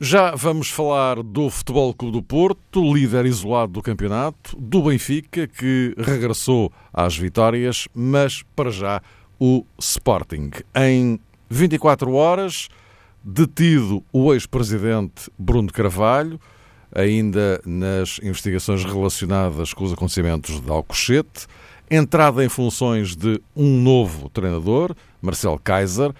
Já vamos falar do Futebol Clube do Porto, líder isolado do campeonato, do Benfica, que regressou às vitórias, mas para já o Sporting. Em 24 horas, detido o ex-presidente Bruno Carvalho, ainda nas investigações relacionadas com os acontecimentos de Alcochete entrada em funções de um novo treinador, Marcel Kaiser,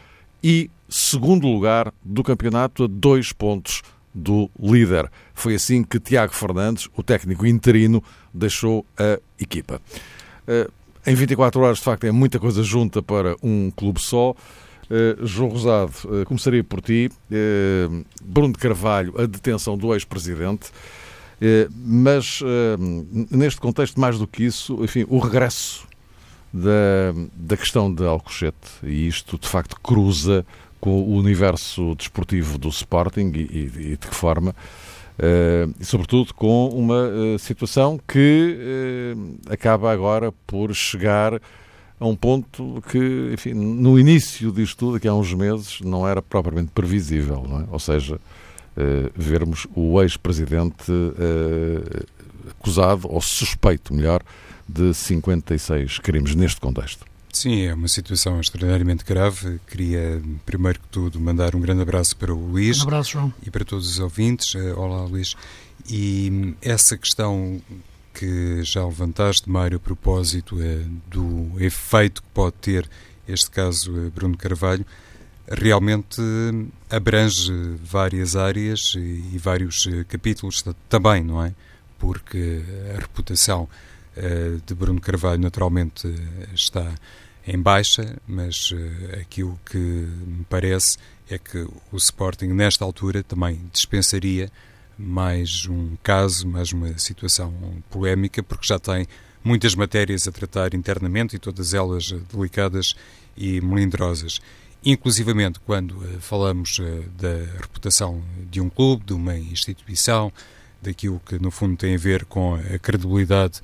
e segundo lugar do campeonato a dois pontos do líder. Foi assim que Tiago Fernandes, o técnico interino, deixou a equipa. Eh, em 24 horas, de facto, é muita coisa junta para um clube só. Eh, João Rosado, eh, começaria por ti. Bruno de Carvalho, a detenção do ex-presidente. Mas neste contexto, mais do que isso, enfim, o regresso da, da questão de Alcochete, e isto de facto cruza com o universo desportivo do Sporting e, e, e de que forma, Uh, e sobretudo com uma uh, situação que uh, acaba agora por chegar a um ponto que, enfim, no início disto tudo, aqui há uns meses, não era propriamente previsível, é? Ou seja, vermos o ex-presidente acusado, ou suspeito, melhor, de 56 crimes neste contexto. Sim, é uma situação extraordinariamente grave. Queria, primeiro que tudo, mandar um grande abraço para o Luís. Um abraço, João. E para todos os ouvintes. Eh, olá, Luís. E essa questão que já levantaste, Mário, a propósito do efeito que pode ter este caso Bruno Carvalho, realmente abrange várias áreas e vários eh, capítulos também, não é? Porque a reputação eh, de Bruno Carvalho naturalmente está em baixa, mas eh, aquilo que me parece é que o Sporting nesta altura também dispensaria mais um caso, mais uma situação polémica, porque já tem muitas matérias a tratar internamente e todas elas delicadas e melindrosas. Inclusivamente quando uh, falamos uh, da reputação de um clube, de uma instituição, daquilo que no fundo tem a ver com a credibilidade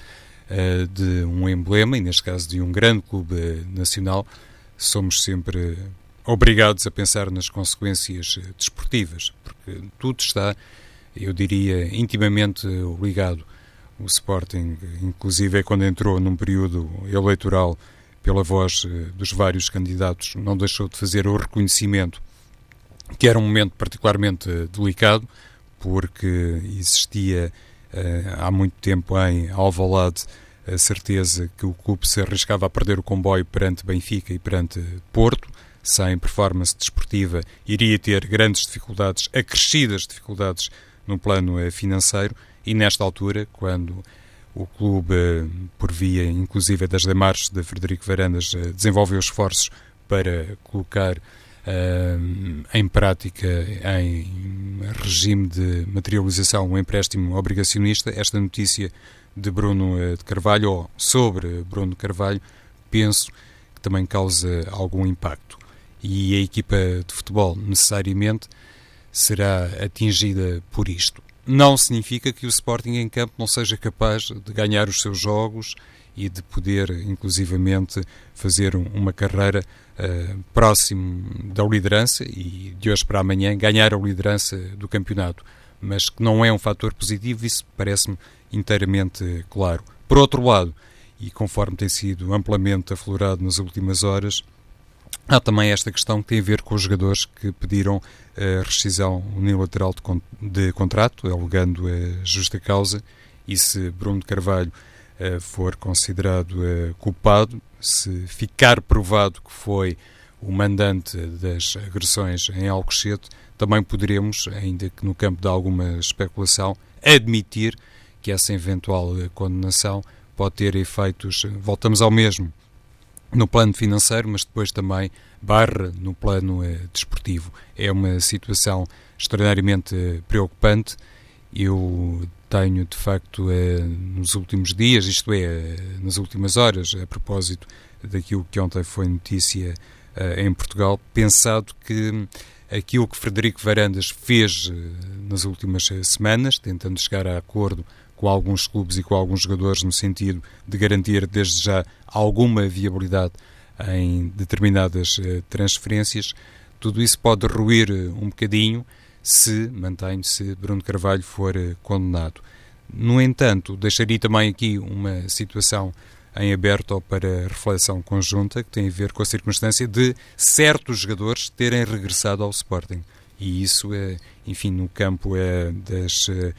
uh, de um emblema, e neste caso de um grande clube nacional, somos sempre obrigados a pensar nas consequências desportivas, porque tudo está, eu diria, intimamente ligado. O Sporting, inclusive, é quando entrou num período eleitoral pela voz eh, dos vários candidatos, não deixou de fazer o reconhecimento que era um momento particularmente eh, delicado, porque existia há muito tempo em Alvalade a certeza que o clube se arriscava a perder o comboio perante Benfica e perante Porto, sem performance desportiva, iria ter grandes dificuldades, acrescidas dificuldades no plano financeiro, e nesta altura, quando o clube, por via inclusive das demarches de Frederico Varandas, eh, desenvolveu esforços para colocar uh, em prática, em regime de materialização, um empréstimo obrigacionista. Esta notícia de Bruno eh, de Carvalho, ou sobre Bruno de Carvalho, penso que também causa algum impacto. E a equipa de futebol, necessariamente, será atingida por isto não significa que o Sporting em campo não seja capaz de ganhar os seus jogos e de poder, inclusivamente, fazer uma carreira uh, próximo da liderança e de hoje para amanhã ganhar a liderança do campeonato. Mas que não é um fator positivo, isso parece-me inteiramente claro. Por outro lado, e conforme tem sido amplamente aflorado nas últimas horas, Há também esta questão que tem a ver com os jogadores que pediram a rescisão unilateral de, con de contrato, alegando a justa causa, e se Bruno de Carvalho for considerado uh, culpado, se ficar provado que foi o mandante das agressões em Alcochete, também poderemos, ainda que no campo de alguma especulação, admitir que essa eventual eh, condenação pode ter efeitos, voltamos ao mesmo, no plano financeiro, mas depois também barra no plano eh, desportivo. É uma situação extraordinariamente eh, preocupante. Eu tenho de facto nos últimos dias, isto é, nas últimas horas, a propósito daquilo que ontem foi notícia em Portugal, pensado que aquilo que Frederico Varandas fez nas últimas semanas, tentando chegar a acordo com alguns clubes e com alguns jogadores no sentido de garantir desde já alguma viabilidade em determinadas transferências, tudo isso pode ruir um bocadinho se, mantenho-se, Bruno Carvalho for eh, condenado. No entanto, deixaria também aqui uma situação em aberto para reflexão conjunta, que tem a ver com a circunstância de certos jogadores terem regressado ao Sporting. E isso, é, enfim, no campo é das é,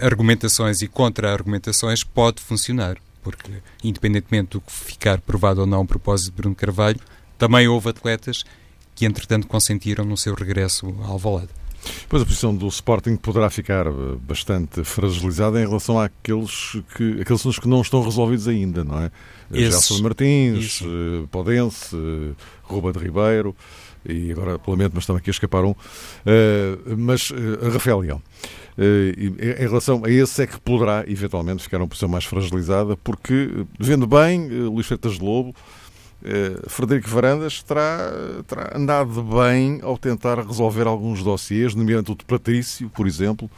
argumentações e contra-argumentações, pode funcionar. Porque, independentemente do que ficar provado ou não a propósito de Bruno Carvalho, também houve atletas que entretanto consentiram no seu regresso ao Alvalade. Pois a posição do Sporting poderá ficar eh, bastante fragilizada em relação àqueles, que, assuntos que não estão resolvidos ainda, não é? Gelson Martins, Isso. Eh, Podense, eh, Ruba de Ribeiro e agora, lamento, mas estão aqui a escapar um. mas Rafael Leão. em relação a esse é que poderá eventualmente ficar uma posição mais fragilizada, porque, vendo bem, Luís Freitas de Lobo Uh, Frederico Varandas terá, terá andado bem ao tentar resolver alguns dossiês, nomeadamente o de Patrício, por exemplo,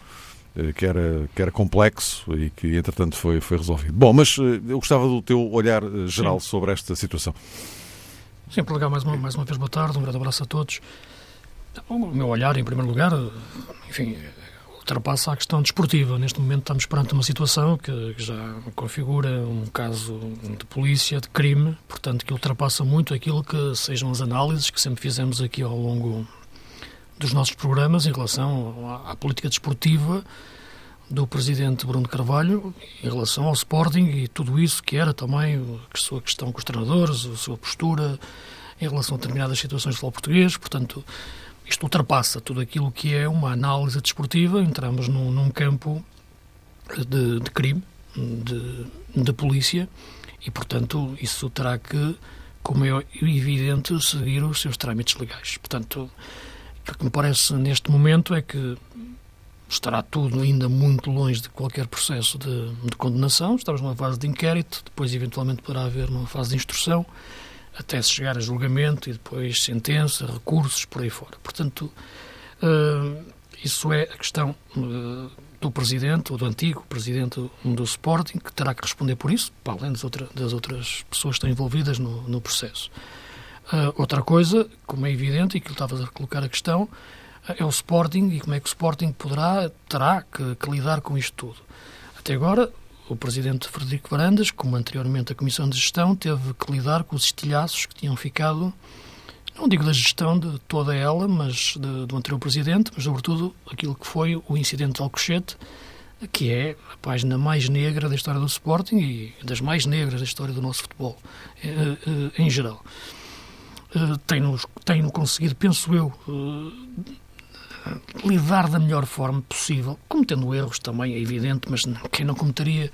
uh, que, era, que era complexo e que, entretanto, foi, foi resolvido. Bom, mas uh, eu gostava do teu olhar geral Sim. sobre esta situação. Sim, legal, mais uma, mais uma vez, boa tarde, um grande abraço a todos. O meu olhar, em primeiro lugar, enfim, ultrapassa a questão desportiva. Neste momento estamos perante uma situação que, que, já configura um caso de polícia, de crime, portanto que ultrapassa muito aquilo que sejam as análises que sempre fizemos aqui ao longo dos nossos programas em relação à, à política desportiva do presidente Bruno Carvalho em relação ao Sporting e tudo isso que era também a sua questão com os treinadores, a sua postura em relação a determinadas situações do futebol português, portanto isto ultrapassa tudo aquilo que é uma análise desportiva, entramos num, num campo de, de crime, de, de, polícia, e, portanto, isso terá que, como é evidente, seguir os seus trâmites legais. Portanto, o que me parece neste momento é que estará tudo ainda muito longe de qualquer processo de, de condenação. Estamos numa fase de inquérito, depois, eventualmente, poderá haver uma fase de instrução até se chegar a julgamento e depois sentença, recursos, por aí fora. Portanto, uh, isso é a questão uh, do presidente, ou do antigo presidente do Sporting, que terá que responder por isso, para além das, outra, das outras pessoas que estão envolvidas no, processo. Uh, outra coisa, como é evidente, e que estava a colocar a questão, é o Sporting e como é que o Sporting poderá, terá que, que lidar com isto tudo. Até agora, o presidente Frederico Varandas, como anteriormente a Comissão de Gestão, teve que lidar com os estilhaços que tinham ficado, não digo da gestão de toda ela, mas de, do anterior presidente, mas sobretudo aquilo que foi o incidente de Alcochete, que é a página mais negra da história do Sporting e das mais negras da história do nosso futebol eh, eh, em geral. Eh, tem-no tem conseguido, penso eu, lidar da melhor forma possível, cometendo erros também, é evidente, mas quem não cometeria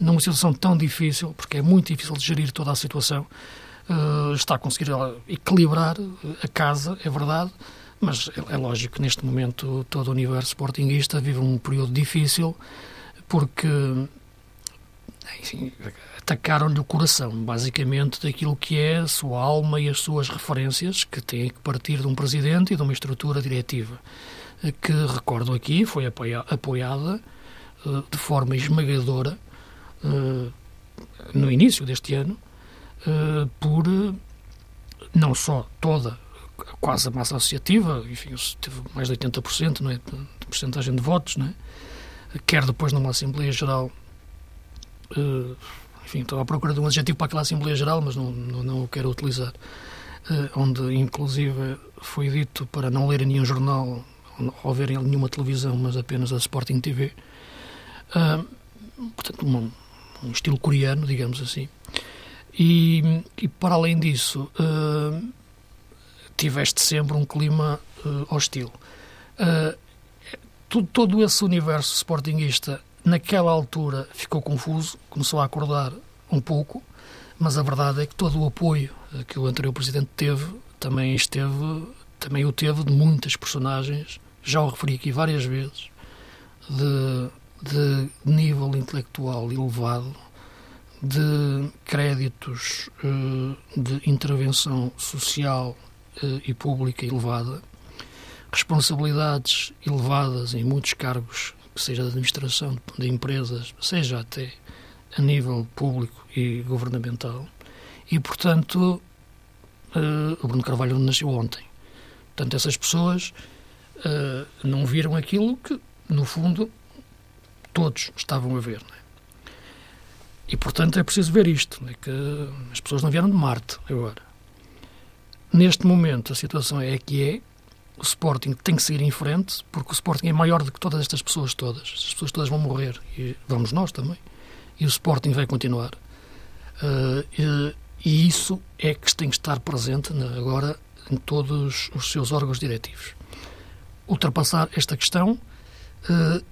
numa situação tão difícil, porque é muito difícil de gerir toda a situação, uh, está a conseguir equilibrar a casa, é verdade, mas é, é lógico que neste momento todo o universo sportinguista vive um período difícil, porque atacaram-lhe o coração, basicamente, daquilo que é a sua alma e as suas referências, que têm que partir de um presidente e de uma estrutura diretiva que, recordo aqui, foi apoiada uh, de forma esmagadora uh, no início deste ano uh, por não só toda quase a massa associativa, enfim, teve mais de 80% não é, de porcentagem de votos, não é? quer depois numa Assembleia Geral enfim, estou à procura de um adjetivo para aquela Assembleia Geral, mas não, não, não o quero utilizar, onde inclusive foi dito para não ler nenhum jornal ao verem nenhuma televisão, mas apenas a Sporting TV. Uh, portanto, um, um, estilo coreano, digamos assim. E, e para além disso, uh, tiveste sempre um clima uh, hostil. Uh, todo, todo esse universo sportinguista, naquela altura, ficou confuso, começou a acordar um pouco, mas a verdade é que todo o apoio que o anterior presidente teve também esteve também o teve de muitas personagens. Já o referi aqui várias vezes, de, de nível intelectual elevado, de créditos uh, de intervenção social uh, e pública elevada, responsabilidades elevadas em muitos cargos, seja de administração de empresas, seja até a nível público e governamental, e portanto uh, o Bruno Carvalho nasceu ontem. Portanto, essas pessoas uh, não viram aquilo que, no fundo, todos estavam a ver. É? E, portanto, é preciso ver isto, é? que as pessoas não vieram de Marte agora. Neste momento, a situação é que é, o Sporting tem que seguir em frente, porque o Sporting é maior do que todas estas pessoas todas. As pessoas todas vão morrer, e vamos nós também. E o Sporting vai continuar. Uh, e, e, isso é que tem que estar presente agora em todos os seus órgãos diretivos. Ultrapassar esta questão, uh,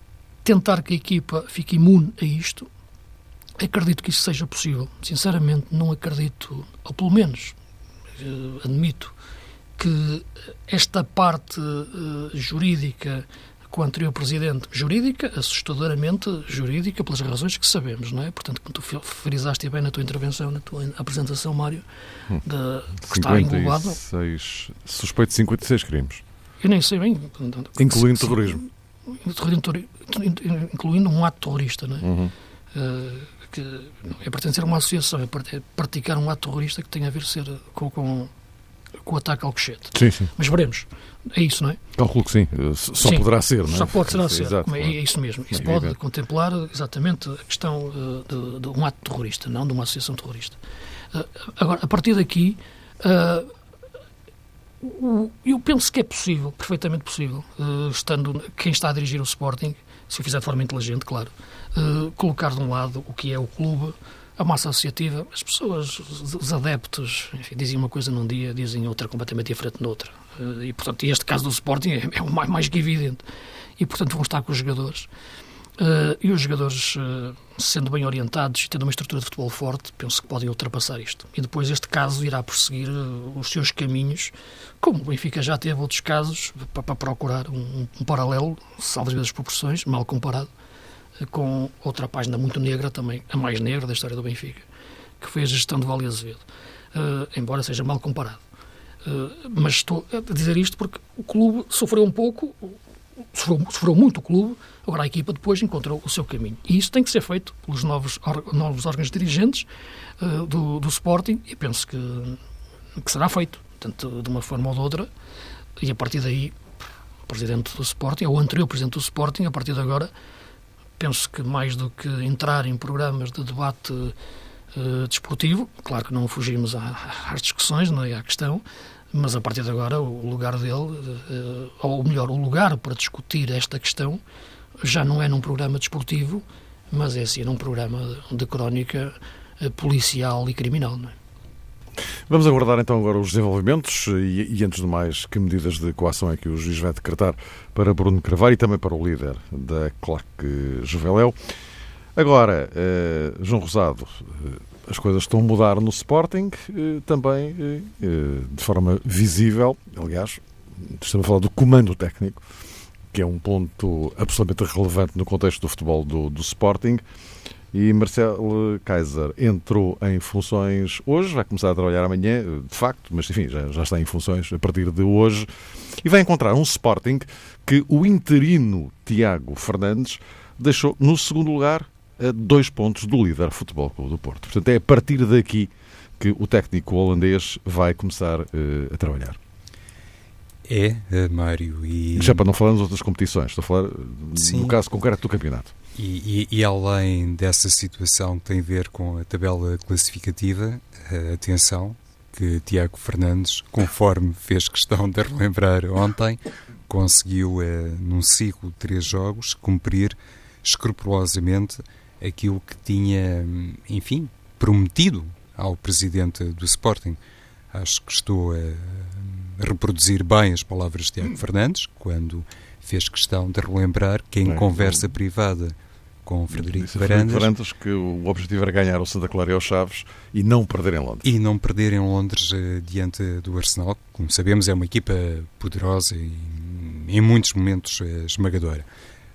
tentar que a equipa fique imune a isto, acredito que isso seja possível. Sinceramente, não acredito, ou pelo menos uh, admito, que esta parte uh, jurídica com o anterior presidente, jurídica, assustadoramente jurídica, pelas razões que sabemos, não é? Portanto, como tu frisaste bem na tua intervenção, na tua apresentação, Mário, hum. de, que está englobado. Suspeito de 56 crimes. Eu nem sei bem. Incluindo se, terrorismo. Incluindo um ato terrorista, não é? Uhum. Uh, que é pertencer a uma associação, é, é praticar um ato terrorista que tem a ver ser com, com, com o ataque ao Cochete. Sim, sim. Mas veremos. É isso, não é? Calculo que sim. Eh, só sim, poderá ser, não é? Só pode ser, ser. Exato, é, é, isso mesmo. Isso pode contemplar exatamente a questão uh, de, de, um ato terrorista, não de uma associação terrorista. Uh, agora, a partir daqui, eu penso que é possível, perfeitamente possível, estando quem está a dirigir o Sporting, se o fizer de forma inteligente, claro, colocar de um lado o que é o clube, a massa associativa, as pessoas, os adeptos, enfim, dizem uma coisa num dia, dizem outra completamente diferente noutra. Uh, e, portanto, este caso do Sporting é, é o mais, mais que evidente. E, portanto, vão estar com os jogadores. Uh, e os jogadores, uh, sendo bem orientados e tendo uma estrutura de futebol forte, penso que podem ultrapassar isto. E depois este caso irá prosseguir os seus caminhos, como o Benfica já teve outros casos, para, procurar um, um paralelo, salvo as proporções, mal comparado, com outra página muito negra também, a mais negra da história do Benfica, que foi a gestão de Vale Azevedo, embora seja mal comparado. mas estou a dizer isto porque o clube sofreu um pouco, sofreu, sofreu muito o clube, agora a equipa depois encontrou o seu caminho. E isso tem que ser feito pelos novos, novos órgãos dirigentes uh, do, do Sporting e penso que, que será feito, tanto de uma forma ou de outra, e a partir daí o presidente do Sporting, ou o anterior presidente do Sporting, a partir de agora, penso que mais do que entrar em programas de debate uh, desportivo, claro que não fugimos às discussões, não é à questão, mas a partir de agora o lugar dele, eh, ou melhor, o lugar para discutir esta questão já não é num programa desportivo, mas é sim num programa de crónica eh, policial e criminal. Não é? Vamos aguardar então agora os desenvolvimentos e, e, antes de mais, que medidas de coação é que o juiz vai decretar para Bruno Carvalho e também para o líder da Claque Juveléu. Agora, eh, João Rosado, as coisas estão a mudar no Sporting, eh, também eh, eh, de forma visível. Aliás, estamos a falar do comando técnico, que é um ponto absolutamente relevante no contexto do futebol do, do Sporting. E Marcelo Kaiser entrou em funções hoje, vai começar a trabalhar amanhã, de facto, mas enfim, já, já está em funções a partir de hoje. E vai encontrar um Sporting que o interino Tiago Fernandes deixou no segundo lugar a dois pontos do líder Futebol Clube do Porto. Portanto, é a partir daqui que o técnico holandês vai começar uh, a trabalhar. É, eh, Mário. E... Já para não falar nas outras competições, estou a falar eh, Sim. no caso concreto do campeonato. E, e, e, além dessa situação que tem a ver com a tabela classificativa, atenção que Tiago Fernandes, conforme fez questão de relembrar ontem, conseguiu, num ciclo de três jogos, cumprir escrupulosamente aquilo que tinha, enfim, prometido ao presidente do Sporting. Acho que estou a reproduzir bem as palavras de Tiago Fernandes, quando fez questão de relembrar que em conversa privada com Frederico Varandas, Varandas que o objetivo era ganhar o Santa Clara e o Chaves e não perder em Londres. E não perder em Londres uh, diante do Arsenal, que, como sabemos é uma equipa poderosa e em muitos momentos uh, esmagadora.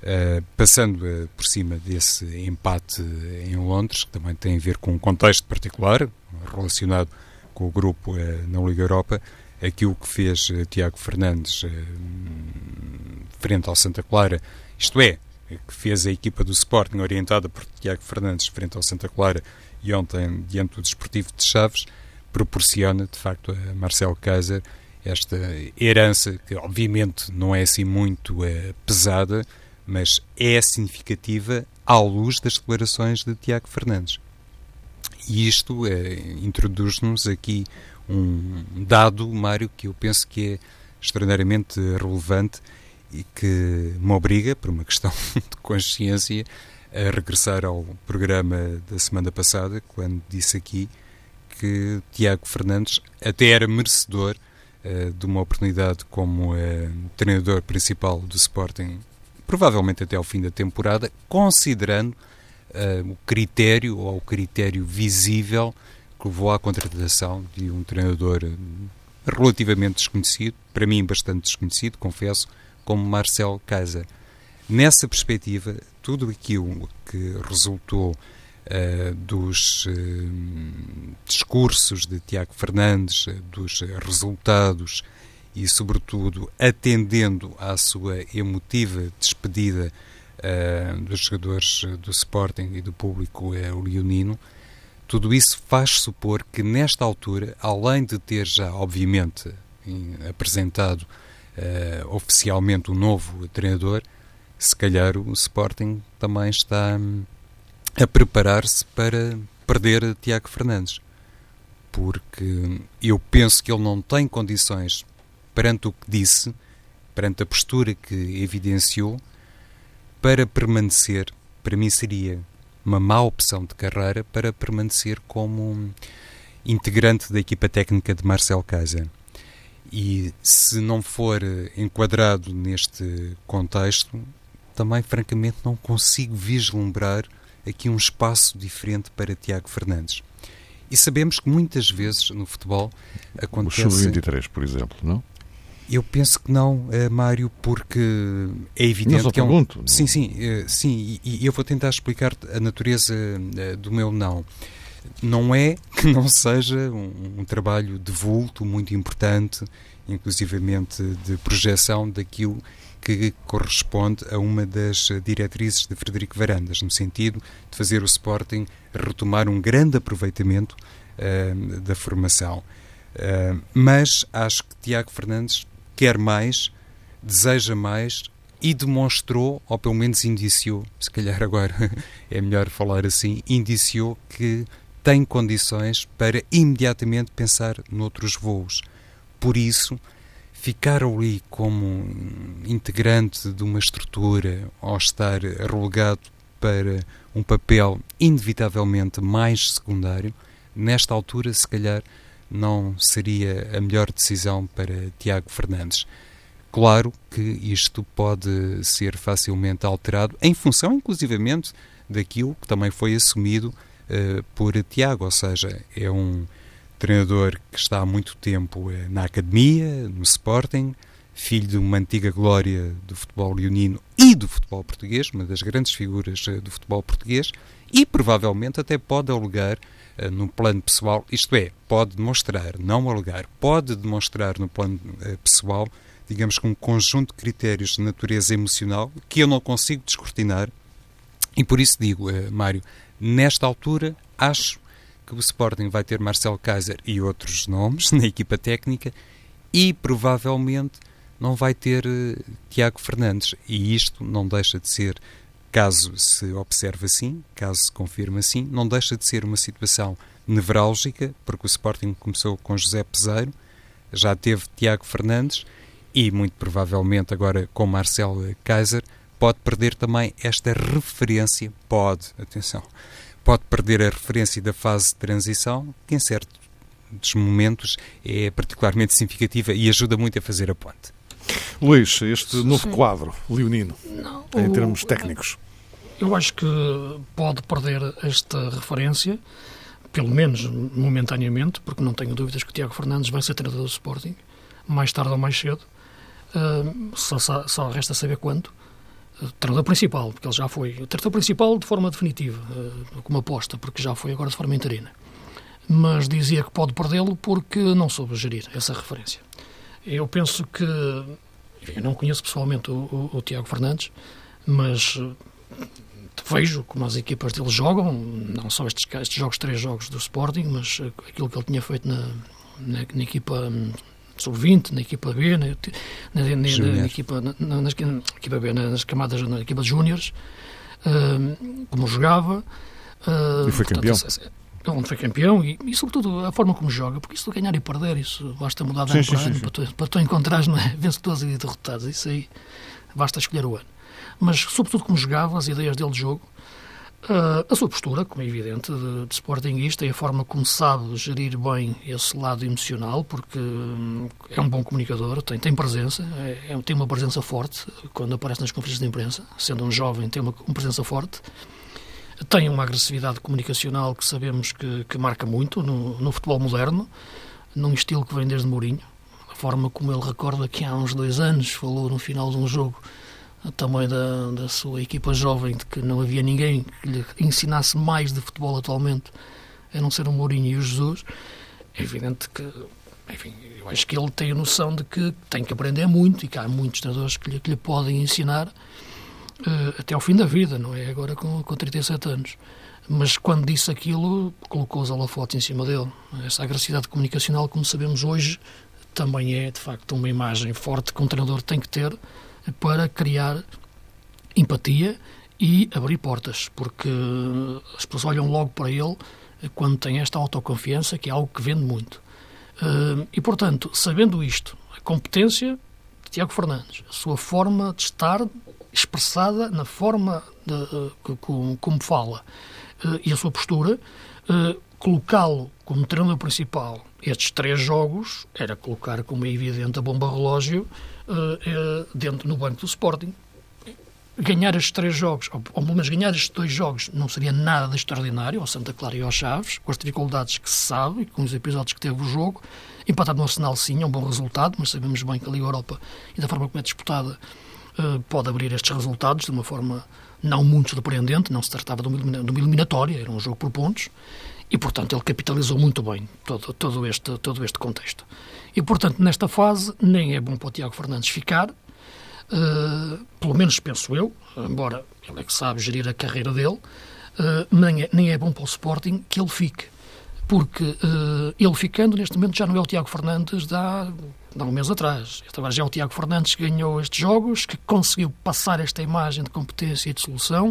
Uh, passando uh, por cima desse empate em Londres, que também tem a ver com um contexto particular relacionado com o grupo uh, na Liga Europa, aquilo que fez Tiago Fernandes frente ao Santa Clara, isto é, que fez a equipa do Sporting orientada por Tiago Fernandes frente ao Santa Clara e ontem diante do Desportivo de Chaves, proporciona de facto a Marcelo Kaiser esta herança que obviamente não é assim muito pesada, mas é significativa à luz das declarações de Tiago Fernandes. E isto é, introduz-nos aqui um dado, Mário, que eu penso que é extraordinariamente relevante e que me obriga, por uma questão de consciência, a regressar ao programa da semana passada, quando disse aqui que Tiago Fernandes até era merecedor uh, de uma oportunidade como uh, treinador principal do Sporting provavelmente até ao fim da temporada, considerando uh, o critério ou o critério visível que levou à contratação de um treinador relativamente desconhecido, para mim bastante desconhecido, confesso, como Marcel Kaiser. Nessa perspectiva, tudo aquilo que resultou uh, dos uh, discursos de Tiago Fernandes, dos resultados e, sobretudo, atendendo à sua emotiva despedida uh, dos jogadores do Sporting e do público uh, leonino, tudo isso faz supor que, nesta altura, além de ter já, obviamente, em, apresentado uh, oficialmente o novo treinador, se calhar o Sporting também está um, a preparar-se para perder Tiago Fernandes. Porque eu penso que ele não tem condições perante o que disse, perante a postura que evidenciou, para permanecer, para mim seria uma má opção de carreira para permanecer como integrante da equipa técnica de Marcel Casa. E se não for enquadrado neste contexto, também francamente não consigo vislumbrar aqui um espaço diferente para Tiago Fernandes. E sabemos que muitas vezes no futebol acontece. O sub-23, por exemplo, não? Eu penso que não, uh, Mário, porque é evidente não que é um... pergunto. Sim, sim, uh, sim, e, eu vou tentar explicar a natureza uh, do meu não. Não é que não seja um, um, trabalho de vulto muito importante, inclusivamente de projeção daquilo que corresponde a uma das diretrizes de Frederico Varandas, no sentido de fazer o Sporting retomar um grande aproveitamento da formação. mas acho que Tiago Fernandes quer mais, deseja mais e demonstrou, ou pelo menos indiciou, se calhar agora é melhor falar assim, indiciou que tem condições para imediatamente pensar noutros voos. Por isso, ficar ali como integrante de uma estrutura ou estar relegado para um papel inevitavelmente mais secundário, nesta altura, se calhar, não seria a melhor decisão para Tiago Fernandes. Claro que isto pode ser facilmente alterado, em função, inclusivamente, daquilo que também foi assumido por Tiago, ou seja, é um treinador que está há muito tempo uh, na academia, no Sporting, filho de uma antiga glória do futebol leonino e do futebol português, uma das grandes figuras uh, do futebol português, e provavelmente até pode alegar uh, no plano pessoal, isto é, pode demonstrar, não alegar, pode demonstrar no plano uh, pessoal, digamos que um conjunto de critérios de natureza emocional que eu não consigo descortinar e por isso digo, uh, Mário, nesta altura acho que o Sporting vai ter Marcel Kaiser e outros nomes na equipa técnica e provavelmente não vai ter uh, Tiago Fernandes. E isto não deixa de ser Caso se observe assim, caso se confirme assim, não deixa de ser uma situação nevrálgica, porque o Sporting começou com José Peseiro, já teve Tiago Fernandes e, muito provavelmente, agora com Marcelo Kaiser, pode perder também esta referência, pode, atenção, pode perder a referência da fase de transição, que em certos momentos é particularmente significativa e ajuda muito a fazer a ponte. Luís, este novo quadro leonino, Não, em termos técnicos. Eu acho que pode perder esta referência, pelo menos momentaneamente, porque não tenho dúvidas que o Tiago Fernandes vai ser treinador do Sporting, mais tarde ou mais cedo. Uh, só, só, resta saber quando. Treinador principal, porque ele já foi. O treinador principal de forma definitiva, como aposta, porque já foi agora de forma interina. Mas dizia que pode perdê-lo porque não soube gerir essa referência. Eu penso que. Eu não conheço pessoalmente o, o, o Tiago Fernandes, mas vejo como as equipas dele jogam, não só estes, estes jogos, três jogos do Sporting, mas aquilo que ele tinha feito na, na, na equipa hum, sub-20, na equipa B, na, na, na, na equipa, na, na, equipa B, nas camadas, na equipa de júniores, uh, como jogava. Uh, e foi portanto, campeão. Onde foi campeão e, e, sobretudo, a forma como joga, porque isso de ganhar e perder, isso basta mudar de sim, ano para sim, ano, sim. para tu, para tu encontrares é? vencedores e derrotados, isso aí basta escolher o ano mas sobretudo como jogava, as ideias dele de jogo, uh, a sua postura, como é evidente, de, de sportinguista e a forma como sabe gerir bem esse lado emocional, porque um, é um bom comunicador, tem, tem presença, é, é, tem uma presença forte quando aparece nas conferências de imprensa, sendo um jovem, tem uma, uma presença forte. Tem uma agressividade comunicacional que sabemos que, que marca muito no, no futebol moderno, num estilo que vem desde Mourinho. A forma como ele recorda que há uns dois anos falou no final de um jogo também da, da sua equipa jovem, de que não havia ninguém que lhe ensinasse mais de futebol atualmente, a não ser o Mourinho e o Jesus, é evidente que, enfim, eu acho que ele tem a noção de que tem que aprender muito e que há muitos treinadores que lhe, que lhe podem ensinar uh, até ao fim da vida, não é agora com, com 37 anos. Mas quando disse aquilo, colocou os holofotes em cima dele. Essa agressividade comunicacional, como sabemos hoje, também é, de facto, uma imagem forte que um treinador tem que ter para criar empatia e abrir portas, porque as pessoas olham logo para ele quando tem esta autoconfiança, que é algo que vende muito. Eh, e, portanto, sabendo isto, a competência de Tiago Fernandes, a sua forma de estar expressada na forma de, eh, como, como fala eh, e a sua postura, colocá-lo como treinador principal estes três jogos era colocar, como é evidente, a bomba relógio dentro no banco do Sporting. Ganhar estes três jogos, ou, pelo menos ganhar estes dois jogos, não seria nada de extraordinário ao Santa Clara e aos Chaves, com as dificuldades que se sabe e com os episódios que teve o jogo. Empatado no Arsenal, sim, é um bom resultado, mas sabemos bem que a Liga Europa e da forma como é disputada uh, pode abrir estes resultados de uma forma não muito surpreendente, não se tratava de uma eliminatória, era um jogo por pontos, e, portanto, ele capitalizou muito bem todo, todo, este, todo este contexto. E, portanto, nesta fase, nem é bom para o Tiago Fernandes ficar, uh, pelo menos penso eu, embora ele é que sabe gerir a carreira dele, uh, nem, é, nem é bom para o Sporting que ele fique. Porque uh, ele ficando, neste momento, já não é o Tiago Fernandes da de há um mês atrás. Este agora já é o Tiago Fernandes que ganhou estes jogos, que conseguiu passar esta imagem de competência e de solução,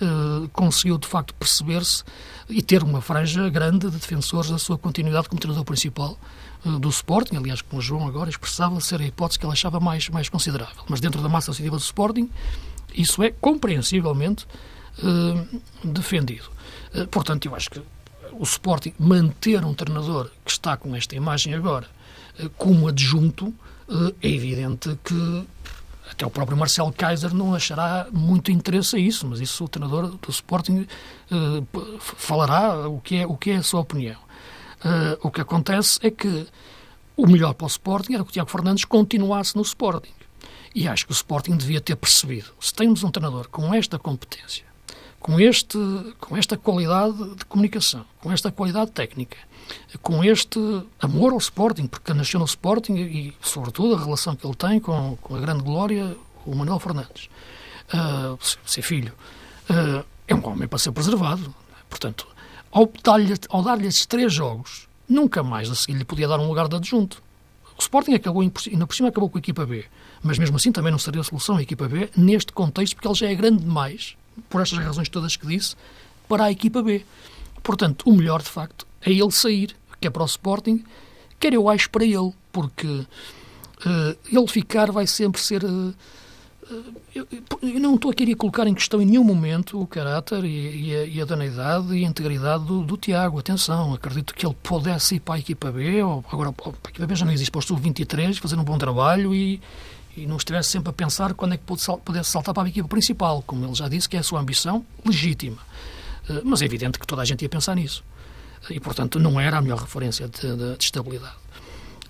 uh, conseguiu de facto perceber-se e ter uma franja grande de defensores da sua continuidade como treinador principal uh, do Sporting. Aliás, como o João agora expressava ser a hipótese que ele achava mais, mais considerável. Mas dentro da massa associativa do Sporting, isso é compreensivelmente uh, defendido. portanto, eu acho que o Sporting manter um treinador que está com esta imagem agora como adjunto, eh, é evidente que até o próprio Marcelo Kaiser não achará muito interesse a isso, mas isso o treinador do Sporting uh, falará o que, é, o que é a sua opinião. Uh, o que acontece é que o melhor para o Sporting era que o Tiago Fernandes continuasse no Sporting. E acho que o Sporting devia ter percebido. Se temos um treinador com esta competência, com, este, com esta qualidade de comunicação, com esta qualidade técnica, com este amor ao Sporting, porque nasceu no Sporting e, sobretudo, a relação que ele tem com, com a grande glória, o Manuel Fernandes, uh, ser filho, uh, é um homem para ser preservado. Portanto, ao dar-lhe ao dar esses três jogos, nunca mais a seguir lhe podia dar um lugar de adjunto. O Sporting acabou, ainda por cima acabou com a equipa B, mas mesmo assim também não seria a solução a equipa B neste contexto, porque ele já é grande demais, por estas razões todas que disse, para a equipa B. Portanto, o melhor, de facto, é ele sair, que é para o Sporting, quer eu acho para ele, porque uh, ele ficar vai sempre ser. Uh, eu, eu, não estou a querer colocar em questão em nenhum momento o caráter e, e, a, e a daneidade e a integridade do, do, Tiago. Atenção, acredito que ele pudesse ir para a equipa B, ou agora a equipa B já não existe, para o Sub-23, fazer um bom trabalho e, e não estivesse sempre a pensar quando é que pudesse saltar para a equipa principal, como ele já disse, que é a sua ambição legítima. Mas é evidente que toda a gente ia pensar nisso e, portanto, não era a melhor referência de, de, de estabilidade.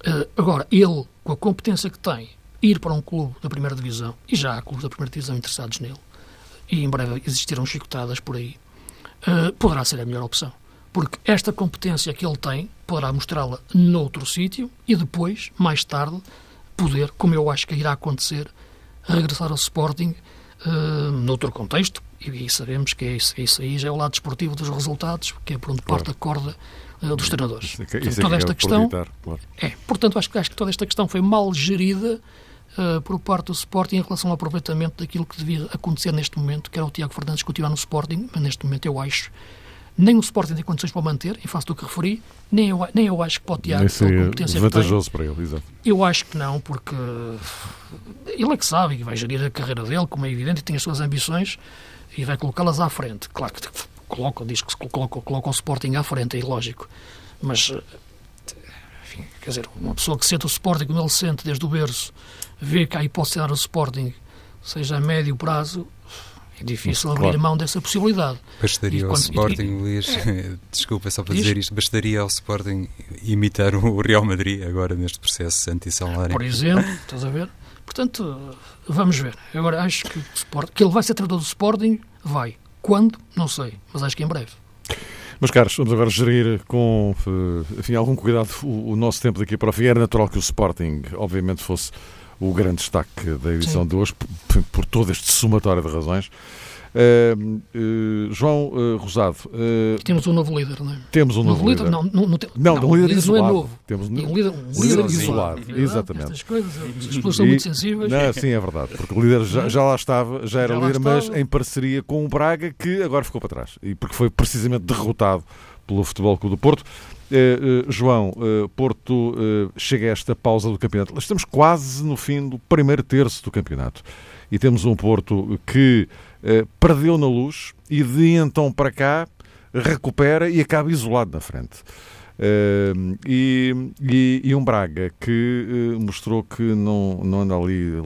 Uh, agora, ele, com a competência que tem, ir para um clube da primeira divisão, e já há clubes da primeira divisão interessados nele, e em breve existirão chicotadas por aí, poderá ser a melhor opção. Porque esta competência que ele tem, poderá mostrá-la noutro sítio e depois, mais tarde, poder, como eu acho que irá acontecer, regressar ao Sporting uh, noutro contexto, e, sabemos que é isso, é isso aí já é o lado desportivo dos resultados, que é por onde claro. parte a corda uh, dos treinadores. Isso, é portanto, isso toda esta questão claro. é, portanto, acho, acho que toda esta questão foi mal gerida uh, por parte do Sporting em relação ao aproveitamento daquilo que devia acontecer neste momento, que era o Tiago Fernandes continuar no Sporting, mas neste momento eu acho nem o Sporting tem condições para o manter, em face do que referi, nem eu, nem eu acho que pode Tiago competência vantajoso para ele, exato. Eu acho que não, porque ele é que sabe e vai gerir a carreira dele, como é evidente, e tem as suas ambições e vai colocá-las à frente. Claro que coloca, diz que coloca, coloca o Sporting à frente, é ilógico. Mas, enfim, quer dizer, uma pessoa que sente o Sporting como ele sente desde o berço, vê que há hipótese de dar o Sporting, seja a médio prazo, é difícil abrir claro. mão dessa possibilidade. Bastaria ao Sporting, e, Luís, é, desculpa só para diz, dizer isto, bastaria ao Sporting imitar o Real Madrid agora neste processo anti-salário. Por exemplo, estás a ver? Portanto, vamos ver. Agora, acho que, o Sport, que ele vai ser treinador do Sporting, vai. Quando? Não sei, mas acho que em breve. Meus caros, vamos agora gerir com eh, enfim, algum cuidado o, o nosso tempo daqui para o fim. Era natural que o Sporting, obviamente, fosse o grande destaque da edição Sim. de hoje, por, por todo este somatório de razões. Uh, uh, João uh, Rosado. temos um novo líder, não é? Temos um novo, novo líder. líder. Não, não, não, não, não, um líder, líder isolado. não é novo. Temos um líder, um líder isolado. isolado. Exatamente. Estas coisas, as pessoas são muito sensíveis. Não, sim, é verdade. Porque o líder já, já lá estava, já era já líder, mas em parceria com o Braga, que agora ficou para trás. E porque foi precisamente derrotado pelo Futebol Clube do Porto. Uh, uh, João, uh, Porto chega a esta pausa do campeonato. Estamos quase no fim do primeiro terço do campeonato. E temos um Porto que perdeu na luz e de então para cá recupera e acaba isolado na frente. Uh, e, e, e, um Braga que uh, mostrou que não, não anda ali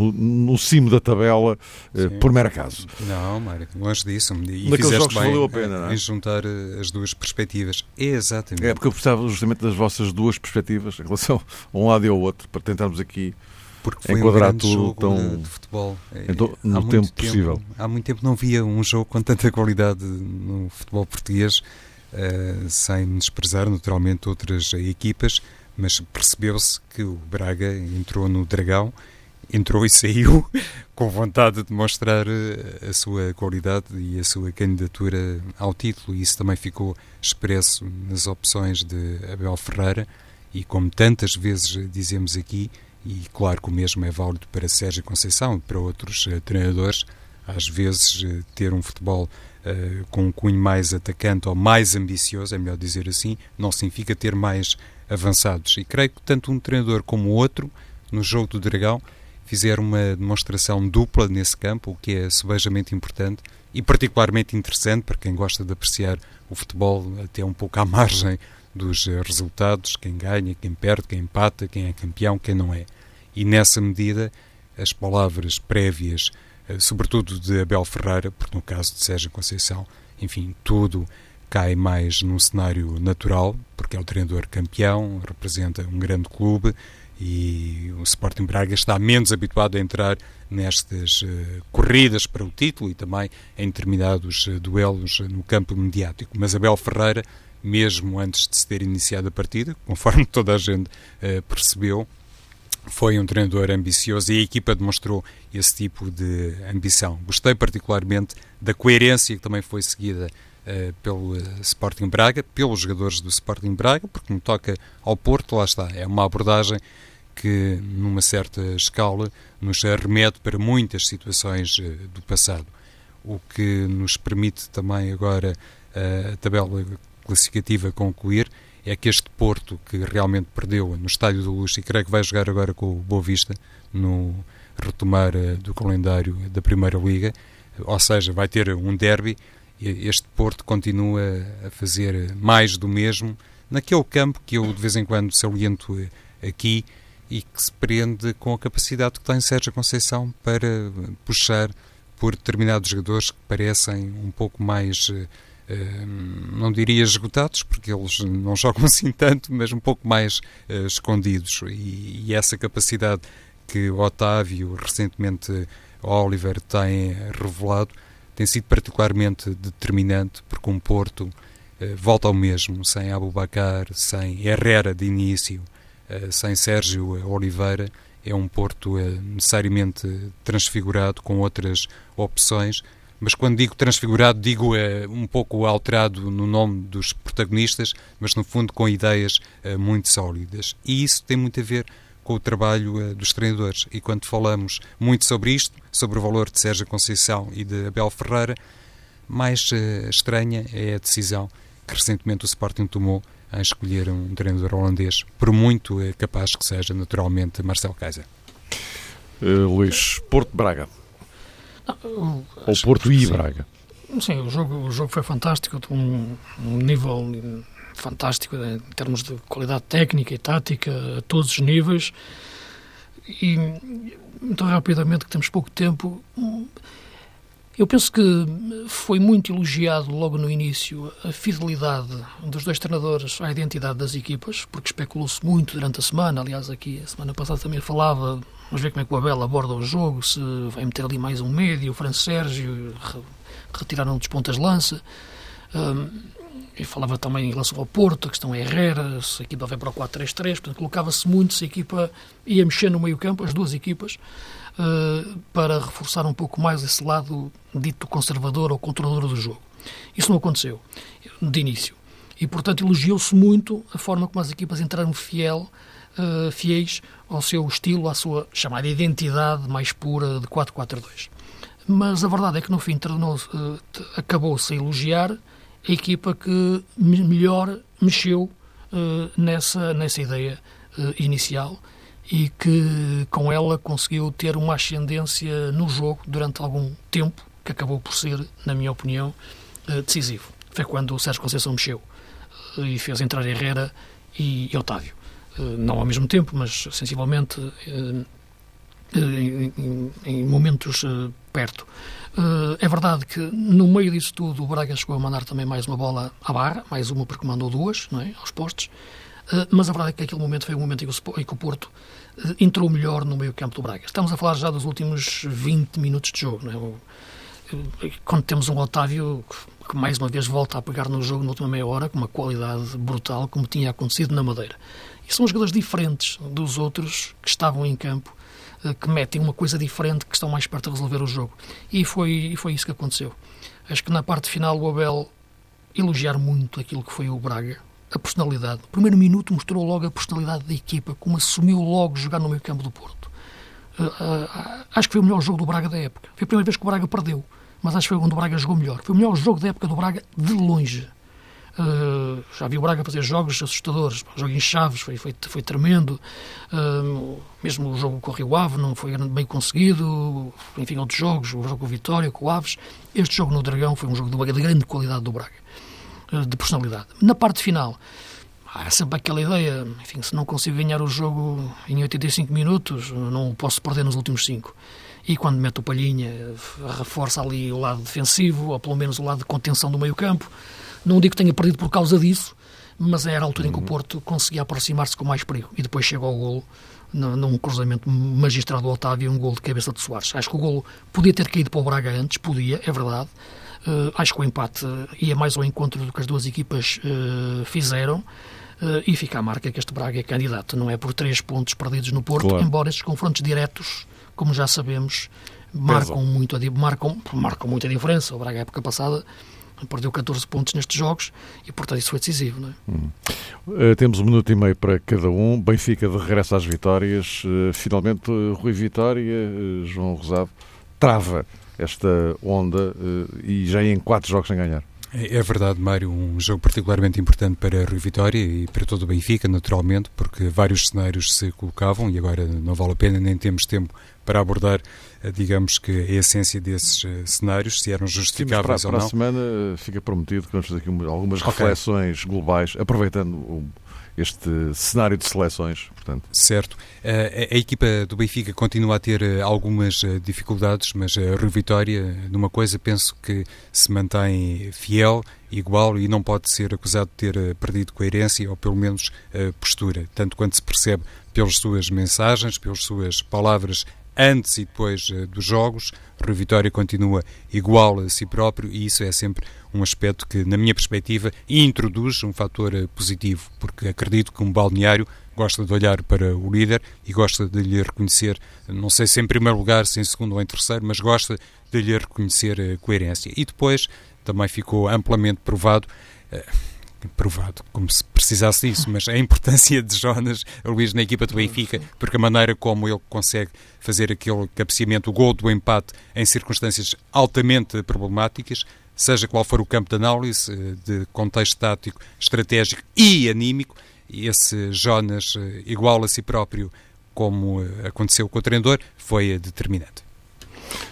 no, no cimo da tabela uh, por mero acaso. Não, Mário, longe disso. E Naqueles jogos bem valeu a pena, não é? em juntar as duas perspectivas. Exatamente. É porque eu precisava justamente das vossas duas perspectivas em relação a um lado e ao outro, para tentarmos aqui porque foi enquadrar um tudo tão, de, de futebol. Então, no há tempo, tempo possível. Há muito tempo não via um jogo com tanta qualidade no futebol português uh, sem desprezar naturalmente outras equipas, mas percebeu-se que o Braga entrou no Dragão, entrou e saiu com vontade de mostrar eh, a sua qualidade e a sua candidatura ao título, e isso também ficou expresso nas opções de Abel Ferreira, e como tantas vezes dizemos aqui, e claro que o mesmo é válido para Sérgio Conceição e para outros uh, treinadores, às vezes uh, ter um futebol uh, com um cunho mais atacante ou mais ambicioso, é melhor dizer assim, não significa ter mais avançados. E creio que tanto um treinador como o outro, no jogo do Dragão, fizeram uma demonstração dupla nesse campo, o que é subejamente importante e particularmente interessante para quem gosta de apreciar o futebol até um pouco à margem dos resultados, quem ganha, quem perde, quem empata, quem é campeão, quem não é. E nessa medida, as palavras prévias eh, sobretudo de Abel Ferreira, porque no caso de Sérgio Conceição, enfim, tudo cai mais num cenário natural, porque é o treinador campeão, representa um grande clube e o Sporting Braga está menos habituado a entrar nestas uh, corridas para o título e também em determinados uh, duelos no campo mediático. Mas Abel Ferreira, mesmo antes de se ter iniciado a partida, conforme toda a gente uh, percebeu, foi um treinador ambicioso e a equipa demonstrou esse tipo de ambição. Gostei particularmente da coerência que também foi seguida uh, pelo Sporting Braga, pelos jogadores do Sporting Braga, porque me toca ao Porto, lá está, é uma abordagem que, numa certa escala, nos remete para muitas situações uh, do passado. O que nos permite também agora a tabela classificativa concluir é que este Porto, que realmente perdeu no Estádio do Luxo e creio que vai jogar agora com o Boa Vista no retomar uh, do calendário da Primeira Liga, ou seja, vai ter um derby, este Porto continua a fazer mais do mesmo naquele campo que eu de vez em quando saliento eh, aqui e que se prende com a capacidade que tem Sérgio Conceição para puxar por determinados jogadores que parecem um pouco mais uh, não diria esgotados, porque eles não jogam assim tanto, mas um pouco mais uh, escondidos. E, essa capacidade que Otávio, recentemente Oliver, têm revelado, tem sido particularmente determinante, porque um Porto eh, volta ao mesmo, sem Abubacar, sem Herrera de início, eh, sem Sérgio Oliveira, é um Porto eh, necessariamente transfigurado, com outras opções, mas quando digo transfigurado, digo é, um pouco alterado no nome dos protagonistas, mas no fundo com ideias é, muito sólidas. E isso tem muito a ver com o trabalho é, dos treinadores. E quando falamos muito sobre isto, sobre o valor de Sérgio Conceição e de Abel Ferreira, mais estranha é a decisão que recentemente o Sporting tomou em escolher um treinador holandês, por muito capaz que seja, naturalmente, Marcel Kaiser. Uh, Luís, Porto Braga. Ou Porto e Braga. Sim, o jogo, o jogo foi fantástico, um, um nível fantástico em termos de qualidade técnica e tática a todos os níveis. E muito rapidamente, que temos pouco tempo, eu penso que foi muito elogiado logo no início a fidelidade dos dois treinadores à identidade das equipas, porque especulou-se muito durante a semana. Aliás, aqui a semana passada também falava Vamos ver como é que o Abel aborda o jogo, se vai meter ali mais um médio, o Fran Sérgio, retiraram dos pontas lança. Um, falava também em relação ao Porto, a questão é Herrera, se a equipa vai para o 4-3-3, portanto colocava-se muito se a equipa ia mexer no meio campo, as duas equipas, para reforçar um pouco mais esse lado dito conservador ou controlador do jogo. Isso não aconteceu de início. E, portanto, elogiou-se muito a forma como as equipas entraram fiel uh, fiéis ao seu estilo, à sua chamada identidade mais pura de 4-4-2. Mas a verdade é que no fim uh, acabou-se a elogiar a equipa que melhor mexeu uh, nessa, nessa ideia inicial e que com ela conseguiu ter uma ascendência no jogo durante algum tempo, que acabou por ser, na minha opinião, decisivo. Foi quando o Sérgio Conceição mexeu e fez entrar Herrera e Otávio. Eh, não ao mesmo tempo, mas sensivelmente eh, eh, em, momentos perto. É verdade que no meio disso tudo o Braga chegou a mandar também mais uma bola à barra, mais uma porque mandou duas é, aos postes, mas a verdade é que aquele momento foi o momento em que o Porto entrou melhor no meio campo do Braga. Estamos a falar já dos últimos 20 minutos de jogo. É? Quando temos um Otávio que mais uma vez volta a pegar no jogo na última meia hora com uma qualidade brutal, como tinha acontecido na Madeira. E são jogadores diferentes dos outros que estavam em campo, eh, que metem uma coisa diferente, que estão mais perto de resolver o jogo. E foi, foi isso que aconteceu. Acho que na parte final o Abel elogiar muito aquilo que foi o Braga, a personalidade. O primeiro minuto mostrou logo a personalidade da equipa, como assumiu logo jogar no meio campo do Porto. Uh, uh, acho que foi o melhor jogo do Braga da época. Foi a primeira vez que o Braga perdeu, mas acho que foi onde o Braga jogou melhor. Foi o melhor jogo da época do Braga de longe. Uh, já vi o Braga fazer jogos assustadores. Jogo em Chaves foi, foi, foi tremendo. Uh, mesmo o jogo com o Rio Ave não foi bem conseguido. Enfim, outros jogos, o jogo com o Vitória, com o Aves. Este jogo no Dragão foi um jogo de, de grande qualidade do Braga, de personalidade. Na parte final, há sempre aquela ideia: enfim, se não consigo ganhar o jogo em 85 minutos, não posso perder nos últimos 5 e quando mete o Palhinha reforça ali o lado defensivo, ou pelo menos o lado de contenção do meio campo. Não digo que tenha perdido por causa disso, mas era a altura uhum. em que o Porto conseguia aproximar-se com mais perigo. E depois chega ao golo, num cruzamento magistral do Otávio, um golo de cabeça de Soares. Acho que o golo podia ter caído para o Braga antes, podia, é verdade. Uh, acho que o empate ia mais ao encontro do que as duas equipas uh, fizeram. Uh, e fica a marca que este Braga é candidato. Não é por três pontos perdidos no Porto, claro. embora estes confrontos diretos, como já sabemos, marcam muito, a, marcam, marcam muito a diferença. O Braga, a época passada, perdeu 14 pontos nestes jogos e, portanto, isso foi decisivo. É? Hum. Uh, temos um minuto e meio para cada um. Benfica de regresso às vitórias. Uh, finalmente, Rui Vitória, João Rosado, trava esta onda e já em quatro jogos sem ganhar. É, é verdade, Mário, um jogo particularmente importante para Rui Vitória e para todo o Benfica, naturalmente, porque vários cenários se colocavam e agora não vale a pena, nem temos tempo para abordar digamos que a essência desses cenários, se eram justificáveis Sim, para, ou não. Para a semana fica prometido que vamos fazer aqui algumas okay. reflexões globais, aproveitando o este cenário de seleções. Portanto. Certo. A, a, equipa do Benfica continua a ter eh, algumas eh, dificuldades, mas a Rui Vitória, numa coisa, penso que se mantém fiel, igual e não pode ser acusado de ter eh, perdido coerência ou pelo menos postura, tanto quanto se percebe pelas suas mensagens, pelas suas palavras antes e depois dos jogos. Rui Vitória continua igual a si próprio e isso é sempre um aspecto que, na minha perspectiva, introduz um fator eh, positivo, porque acredito que um balneário gosta de olhar para o líder e gosta de lhe reconhecer, não sei se em primeiro lugar, se em segundo ou em terceiro, mas gosta de lhe reconhecer a eh, coerência. E depois também ficou amplamente provado. Eh, provado, como se precisasse disso, mas a importância de Jonas Luís na equipa do Benfica, porque a maneira como ele consegue fazer aquele cabeceamento, o gol do empate em circunstâncias altamente problemáticas, seja qual for o campo de análise, eh, de contexto tático, estratégico e anímico, esse Jonas eh, igual a si próprio, como eh, aconteceu com o treinador, foi determinante.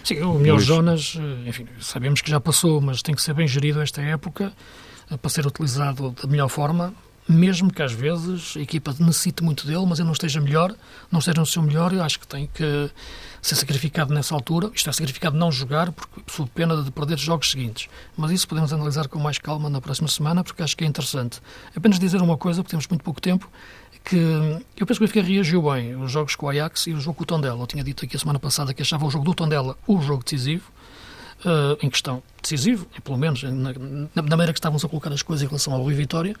Sim, o melhor Jonas, enfim, sabemos que já passou, mas tem que ser bem gerido esta época para ser utilizado da melhor forma mesmo que às vezes a equipa necessite muito dele, mas ele não esteja melhor, não esteja no seu melhor, eu acho que tem que ser sacrificado nessa altura. Isto é sacrificado não jogar, porque sob pena de perder os jogos seguintes. Mas isso podemos analisar com mais calma na próxima semana, porque acho que é interessante. Apenas dizer uma coisa, porque temos muito pouco tempo, que eu penso que o Benfica reagiu bem os jogos com o Ajax e o jogo com o Tondela. Eu tinha dito aqui a semana passada que achava o jogo do Tondela o jogo decisivo uh, em questão decisivo, pelo menos na, na, maneira que estávamos a colocar as coisas em relação ao Rui Vitória.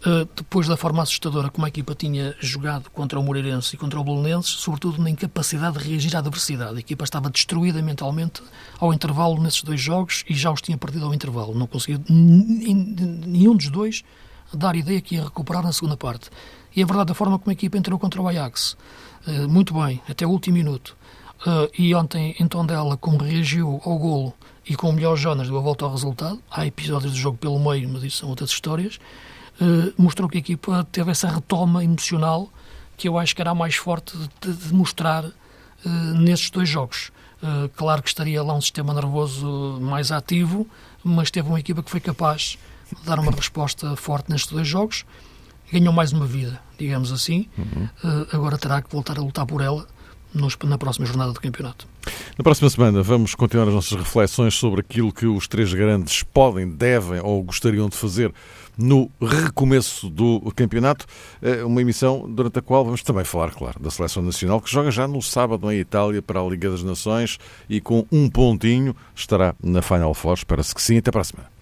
Uh, depois da forma assustadora como a equipa tinha jogado contra o Moreirense e contra o Bolonenses, sobretudo na incapacidade de reagir à adversidade. A equipa estava destruída mentalmente ao intervalo nesses dois jogos e já os tinha perdido ao intervalo. Não conseguiu nenhum dos dois dar ideia que ia recuperar na segunda parte. E a verdade, a forma como a equipa entrou contra o Ajax, uh, muito bem, até o último minuto, Uh, e ontem, em Tondela, como reagiu ao golo e com o melhor Jonas deu a volta ao resultado, há episódios do jogo pelo meio, mas isso são outras histórias, uh, mostrou que a equipa teve essa retoma emocional que eu acho que era a mais forte de, de mostrar uh, nesses dois jogos. Uh, claro que estaria lá um sistema nervoso mais ativo, mas teve uma equipa que foi capaz de dar uma resposta forte nestes dois jogos. Ganhou mais uma vida, digamos assim. Uhum. agora terá que voltar a lutar por ela na próxima jornada do campeonato. Na próxima semana vamos continuar as nossas reflexões sobre aquilo que os três grandes podem, devem ou gostariam de fazer no recomeço do campeonato. É uma emissão durante a qual vamos também falar, claro, da Seleção Nacional, que joga já no sábado em Itália para a Liga das Nações e com um pontinho estará na Final Four. Espera-se que sim. Até para a semana.